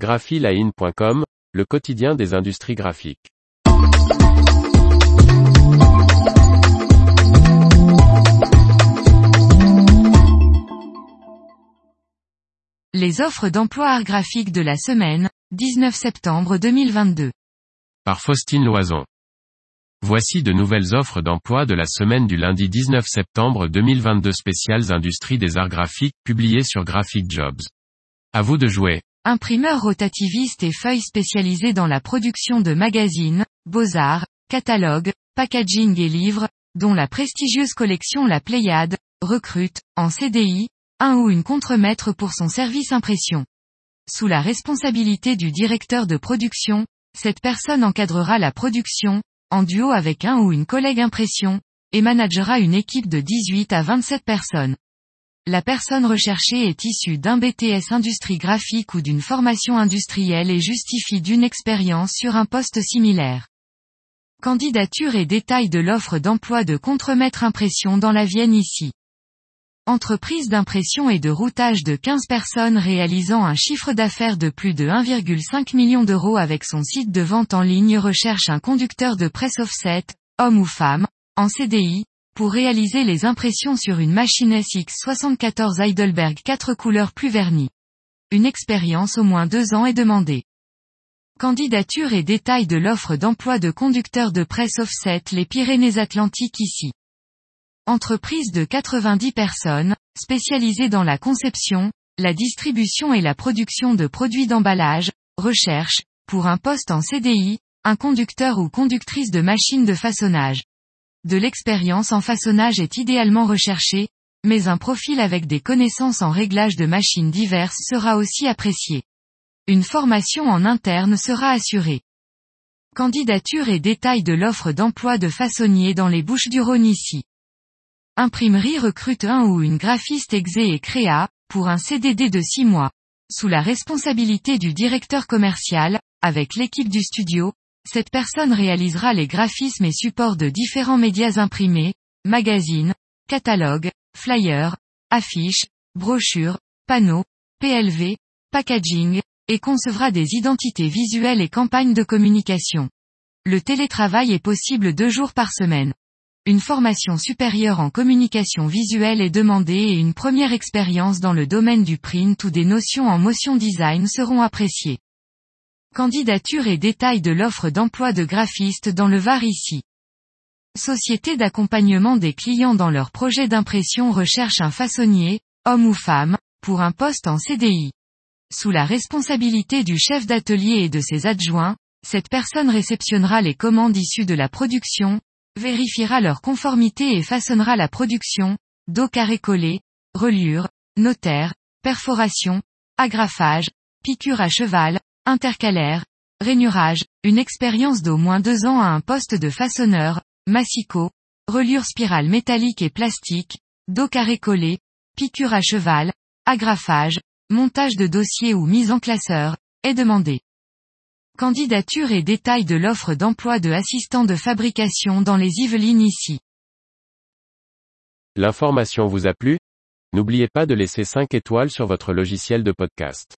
graphiline.com, le quotidien des industries graphiques. Les offres d'emploi art graphique de la semaine, 19 septembre 2022. Par Faustine Loison. Voici de nouvelles offres d'emploi de la semaine du lundi 19 septembre 2022 spéciales industries des arts graphiques publiées sur Graphic Jobs. À vous de jouer. Imprimeur rotativiste et feuilles spécialisées dans la production de magazines, beaux-arts, catalogues, packaging et livres, dont la prestigieuse collection La Pléiade, recrute, en CDI, un ou une contremaître pour son service impression. Sous la responsabilité du directeur de production, cette personne encadrera la production, en duo avec un ou une collègue impression, et managera une équipe de 18 à 27 personnes. La personne recherchée est issue d'un BTS industrie graphique ou d'une formation industrielle et justifie d'une expérience sur un poste similaire. Candidature et détails de l'offre d'emploi de contremaître impression dans la Vienne ici. Entreprise d'impression et de routage de 15 personnes réalisant un chiffre d'affaires de plus de 1,5 million d'euros avec son site de vente en ligne recherche un conducteur de presse offset, homme ou femme, en CDI, pour réaliser les impressions sur une machine SX74 Heidelberg 4 couleurs plus vernies. Une expérience au moins deux ans est demandée. Candidature et détails de l'offre d'emploi de conducteur de presse offset les Pyrénées-Atlantiques ici. Entreprise de 90 personnes, spécialisée dans la conception, la distribution et la production de produits d'emballage, recherche, pour un poste en CDI, un conducteur ou conductrice de machine de façonnage. De l'expérience en façonnage est idéalement recherché, mais un profil avec des connaissances en réglage de machines diverses sera aussi apprécié. Une formation en interne sera assurée. Candidature et détails de l'offre d'emploi de façonnier dans les Bouches du Rhône ici. Imprimerie recrute un ou une graphiste exé et créa, pour un CDD de 6 mois. Sous la responsabilité du directeur commercial, avec l'équipe du studio, cette personne réalisera les graphismes et supports de différents médias imprimés, magazines, catalogues, flyers, affiches, brochures, panneaux, PLV, packaging, et concevra des identités visuelles et campagnes de communication. Le télétravail est possible deux jours par semaine. Une formation supérieure en communication visuelle est demandée et une première expérience dans le domaine du print ou des notions en motion design seront appréciées. Candidature et détails de l'offre d'emploi de graphiste dans le Var ici. Société d'accompagnement des clients dans leur projet d'impression recherche un façonnier, homme ou femme, pour un poste en CDI. Sous la responsabilité du chef d'atelier et de ses adjoints, cette personne réceptionnera les commandes issues de la production, vérifiera leur conformité et façonnera la production, dos carré collé, reliure, notaire, perforation, agrafage, piqûre à cheval, intercalaire, rainurage, une expérience d'au moins deux ans à un poste de façonneur, massicot, reliure spirale métallique et plastique, dos carré collé, piqûre à cheval, agrafage, montage de dossier ou mise en classeur, est demandé. Candidature et détails de l'offre d'emploi de assistant de fabrication dans les Yvelines ici. L'information vous a plu? N'oubliez pas de laisser 5 étoiles sur votre logiciel de podcast.